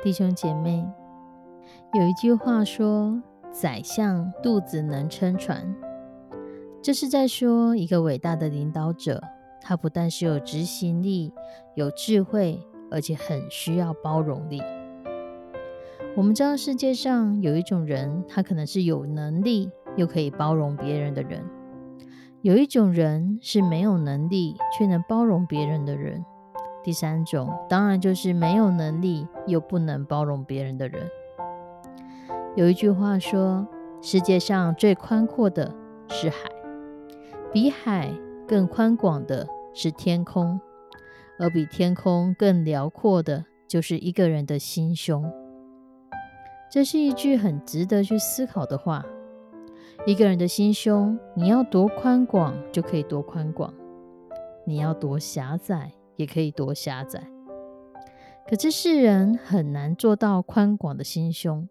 弟兄姐妹，有一句话说：“宰相肚子能撑船。”这是在说一个伟大的领导者，他不但是有执行力、有智慧，而且很需要包容力。我们知道世界上有一种人，他可能是有能力又可以包容别人的人；有一种人是没有能力却能包容别人的人。第三种当然就是没有能力又不能包容别人的人。有一句话说：“世界上最宽阔的是海，比海更宽广的是天空，而比天空更辽阔的就是一个人的心胸。”这是一句很值得去思考的话。一个人的心胸，你要多宽广就可以多宽广，你要多狭窄。也可以多狭窄，可这世人很难做到宽广的心胸。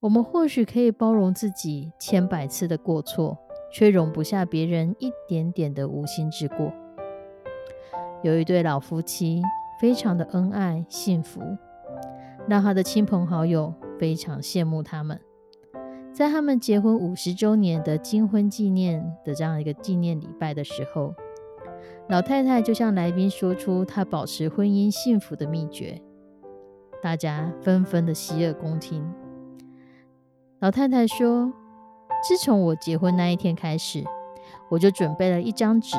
我们或许可以包容自己千百次的过错，却容不下别人一点点的无心之过。有一对老夫妻，非常的恩爱幸福，让他的亲朋好友非常羡慕他们。在他们结婚五十周年的金婚纪念的这样一个纪念礼拜的时候。老太太就向来宾说出她保持婚姻幸福的秘诀，大家纷纷的洗耳恭听。老太太说：“自从我结婚那一天开始，我就准备了一张纸，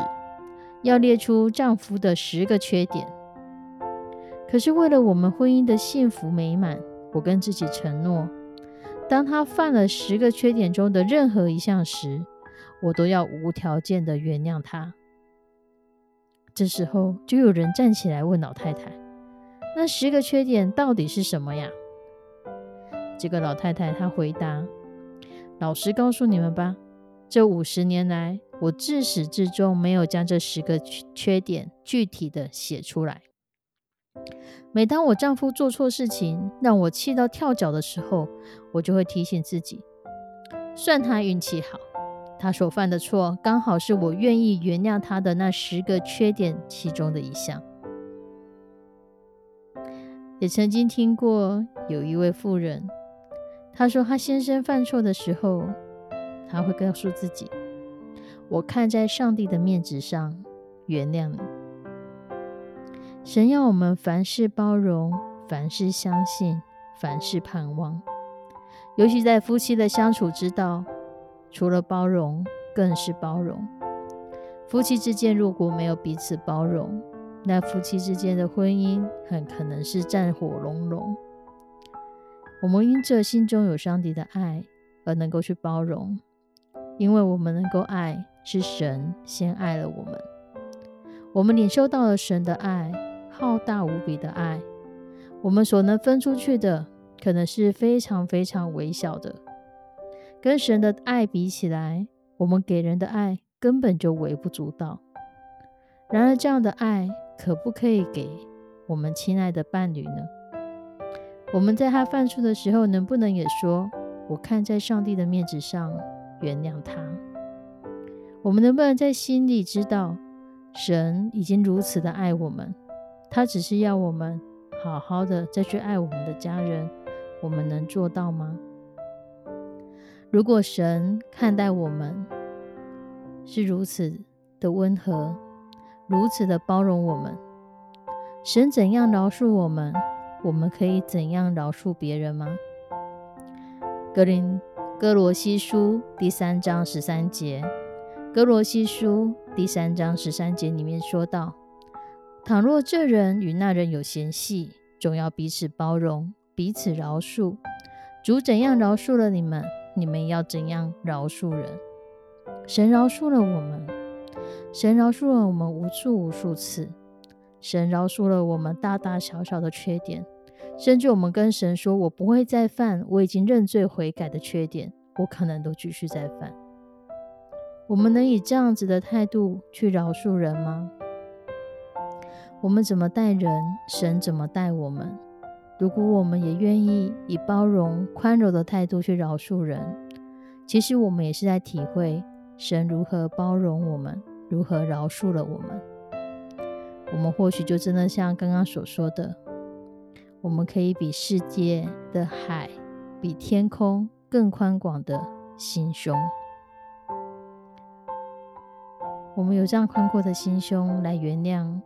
要列出丈夫的十个缺点。可是为了我们婚姻的幸福美满，我跟自己承诺，当他犯了十个缺点中的任何一项时，我都要无条件的原谅他。”这时候，就有人站起来问老太太：“那十个缺点到底是什么呀？”这个老太太她回答：“老实告诉你们吧，这五十年来，我自始至终没有将这十个缺点具体的写出来。每当我丈夫做错事情，让我气到跳脚的时候，我就会提醒自己，算他运气好。”他所犯的错，刚好是我愿意原谅他的那十个缺点其中的一项。也曾经听过有一位妇人，她说她先生犯错的时候，她会告诉自己：“我看在上帝的面子上原谅你。”神要我们凡事包容，凡事相信，凡事盼望，尤其在夫妻的相处之道。除了包容，更是包容。夫妻之间如果没有彼此包容，那夫妻之间的婚姻很可能是战火隆隆。我们因着心中有上帝的爱而能够去包容，因为我们能够爱，是神先爱了我们。我们领受到了神的爱，浩大无比的爱。我们所能分出去的，可能是非常非常微小的。跟神的爱比起来，我们给人的爱根本就微不足道。然而，这样的爱可不可以给我们亲爱的伴侣呢？我们在他犯错的时候，能不能也说：“我看在上帝的面子上原谅他？”我们能不能在心里知道，神已经如此的爱我们，他只是要我们好好的再去爱我们的家人？我们能做到吗？如果神看待我们是如此的温和，如此的包容我们，神怎样饶恕我们，我们可以怎样饶恕别人吗？格林哥罗西书第三章十三节，哥罗西书第三章十三节里面说到：倘若这人与那人有嫌隙，总要彼此包容，彼此饶恕。主怎样饶恕了你们，你们要怎样饶恕人。神饶恕了我们，神饶恕了我们无数无数次，神饶恕了我们大大小小的缺点。甚至我们跟神说：“我不会再犯，我已经认罪悔改的缺点，我可能都继续再犯。”我们能以这样子的态度去饶恕人吗？我们怎么待人，神怎么待我们？如果我们也愿意以包容、宽容的态度去饶恕人，其实我们也是在体会神如何包容我们，如何饶恕了我们。我们或许就真的像刚刚所说的。我们可以比世界的海、比天空更宽广的心胸。我们有这样宽阔的心胸来原谅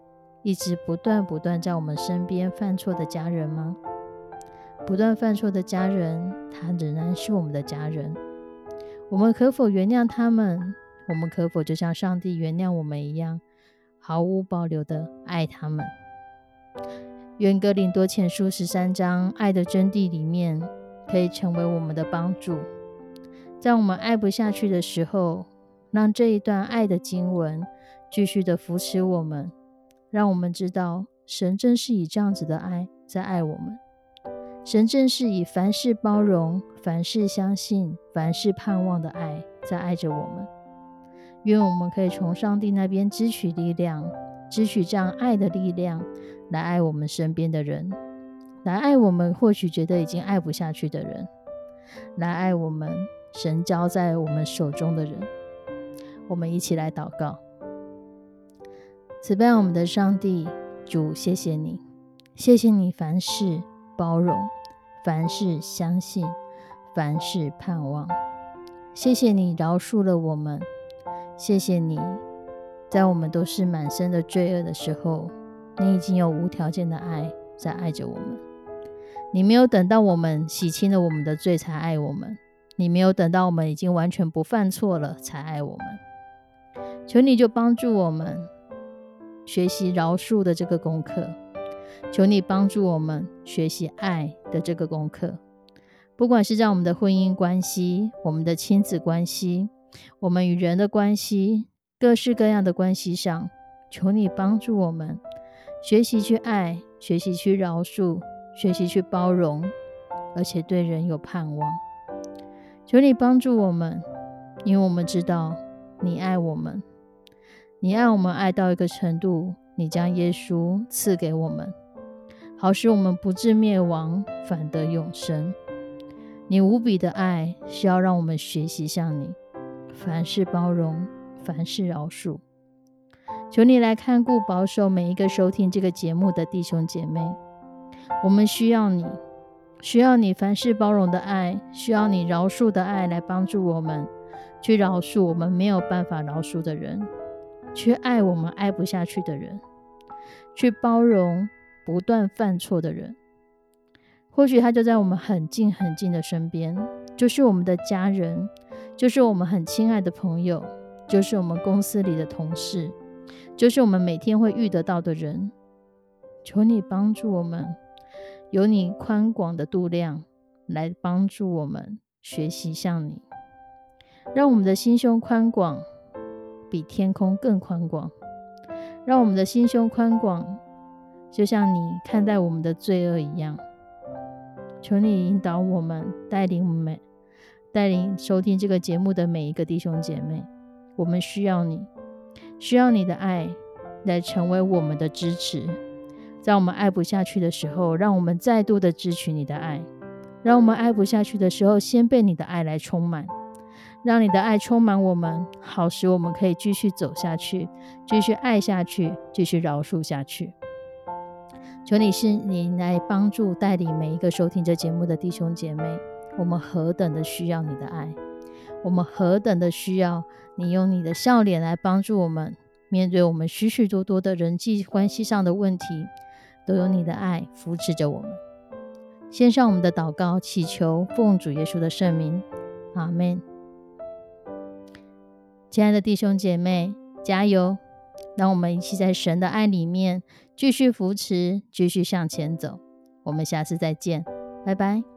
一直不断不断在我们身边犯错的家人吗？不断犯错的家人，他仍然是我们的家人。我们可否原谅他们？我们可否就像上帝原谅我们一样，毫无保留的爱他们？愿格林多前书十三章爱的真谛里面，可以成为我们的帮助。在我们爱不下去的时候，让这一段爱的经文继续的扶持我们，让我们知道神正是以这样子的爱在爱我们。神正是以凡事包容、凡事相信、凡事盼望的爱在爱着我们。愿我们可以从上帝那边支取力量，支取这样爱的力量。来爱我们身边的人，来爱我们或许觉得已经爱不下去的人，来爱我们神交在我们手中的人。我们一起来祷告：慈悲我们的上帝，主，谢谢你，谢谢你凡事包容，凡事相信，凡事盼望。谢谢你饶恕了我们，谢谢你在我们都是满身的罪恶的时候。你已经有无条件的爱在爱着我们，你没有等到我们洗清了我们的罪才爱我们，你没有等到我们已经完全不犯错了才爱我们。求你就帮助我们学习饶恕的这个功课，求你帮助我们学习爱的这个功课。不管是在我们的婚姻关系、我们的亲子关系、我们与人的关系、各式各样的关系上，求你帮助我们。学习去爱，学习去饶恕，学习去包容，而且对人有盼望。求你帮助我们，因为我们知道你爱我们，你爱我们爱到一个程度，你将耶稣赐给我们，好使我们不至灭亡，反得永生。你无比的爱是要让我们学习像你，凡事包容，凡事饶恕。求你来看顾保守每一个收听这个节目的弟兄姐妹，我们需要你，需要你凡事包容的爱，需要你饶恕的爱来帮助我们，去饶恕我们没有办法饶恕的人，去爱我们爱不下去的人，去包容不断犯错的人。或许他就在我们很近很近的身边，就是我们的家人，就是我们很亲爱的朋友，就是我们公司里的同事。就是我们每天会遇得到的人，求你帮助我们，有你宽广的度量来帮助我们学习像你，让我们的心胸宽广，比天空更宽广，让我们的心胸宽广，就像你看待我们的罪恶一样。求你引导我们，带领我们，带领收听这个节目的每一个弟兄姐妹，我们需要你。需要你的爱来成为我们的支持，在我们爱不下去的时候，让我们再度的支取你的爱；让我们爱不下去的时候，先被你的爱来充满，让你的爱充满我们，好使我们可以继续走下去，继续爱下去，继续饶恕下去。求你是你来帮助带领每一个收听这节目的弟兄姐妹，我们何等的需要你的爱，我们何等的需要。你用你的笑脸来帮助我们面对我们许许多多的人际关系上的问题，都有你的爱扶持着我们。献上我们的祷告，祈求奉主耶稣的圣名，阿门。亲爱的弟兄姐妹，加油！让我们一起在神的爱里面继续扶持，继续向前走。我们下次再见，拜拜。